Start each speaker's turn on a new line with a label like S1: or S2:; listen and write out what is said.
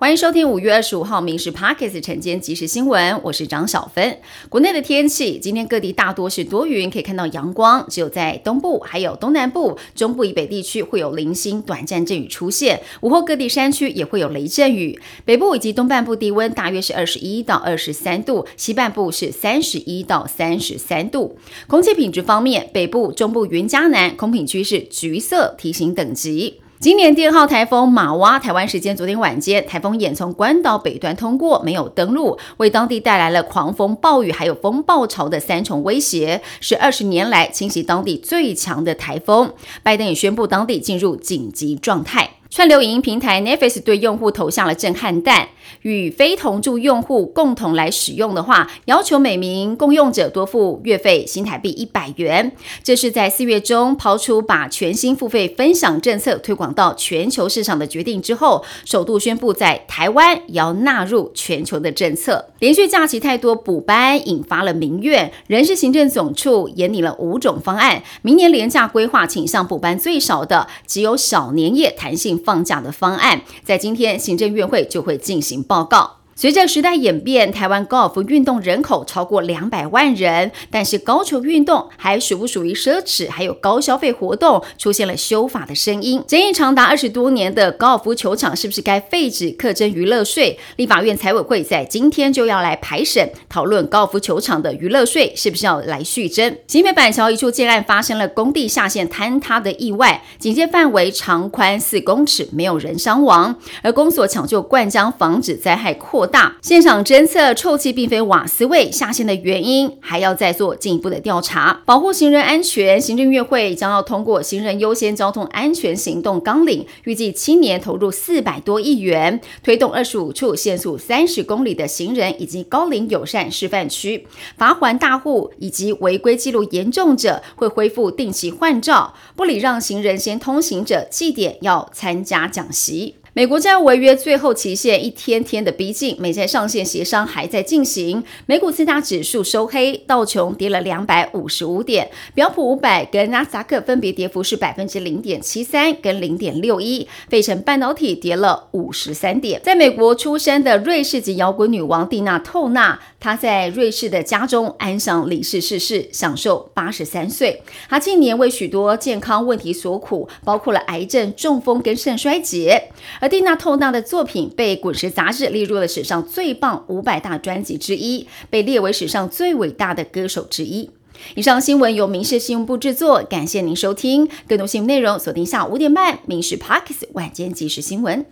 S1: 欢迎收听五月二十五号《民事 Pockets》晨间即时新闻，我是张小芬。国内的天气，今天各地大多是多云，可以看到阳光，只有在东部、还有东南部、中部以北地区会有零星短暂阵雨出现。午后各地山区也会有雷阵雨。北部以及东半部低温大约是二十一到二十三度，西半部是三十一到三十三度。空气品质方面，北部、中部、云嘉南空品区是橘色提醒等级。今年第二号台风马哇，台湾时间昨天晚间，台风眼从关岛北端通过，没有登陆，为当地带来了狂风暴雨还有风暴潮的三重威胁，是二十年来侵袭当地最强的台风。拜登也宣布当地进入紧急状态。串流影音平台 Netflix 对用户投下了震撼弹，与非同住用户共同来使用的话，要求每名共用者多付月费新台币一百元。这是在四月中抛出把全新付费分享政策推广到全球市场的决定之后，首度宣布在台湾也要纳入全球的政策。连续假期太多补班，引发了民怨，人事行政总处研拟了五种方案，明年廉价规划倾向补班最少的只有小年夜弹性。放假的方案，在今天行政院会就会进行报告。随着时代演变，台湾高尔夫运动人口超过两百万人，但是高球运动还属不属于奢侈？还有高消费活动，出现了修法的声音。争议长达二十多年的高尔夫球场，是不是该废止课征娱乐税？立法院财委会在今天就要来排审讨论高尔夫球场的娱乐税是不是要来续征。新北板桥一处建案发生了工地下线坍塌的意外，警戒范围长宽四公尺，没有人伤亡，而公所抢救灌浆，防止灾害扩。大现场侦测臭气并非瓦斯味，下线的原因还要再做进一步的调查。保护行人安全，行政院会将要通过行人优先交通安全行动纲领，预计七年投入四百多亿元，推动二十五处限速三十公里的行人以及高龄友善示范区，罚还大户以及违规记录严重者会恢复定期换照，不礼让行人先通行者祭点要参加讲习。美国债务违约最后期限一天天的逼近，美债上限协商还在进行。美股四大指数收黑，道琼跌了两百五十五点，标普五百跟纳斯达克分别跌幅是百分之零点七三跟零点六一，费城半导体跌了五十三点。在美国出生的瑞士籍摇滚女王蒂娜·透纳，她在瑞士的家中安详离世逝世，享受八十三岁。她近年为许多健康问题所苦，包括了癌症、中风跟肾衰竭。而蒂娜·透纳的作品被《滚石》杂志列入了史上最棒五百大专辑之一，被列为史上最伟大的歌手之一。以上新闻由民事信用部制作，感谢您收听。更多新闻内容锁定下午五点半《民事 Parkes 晚间即时新闻》。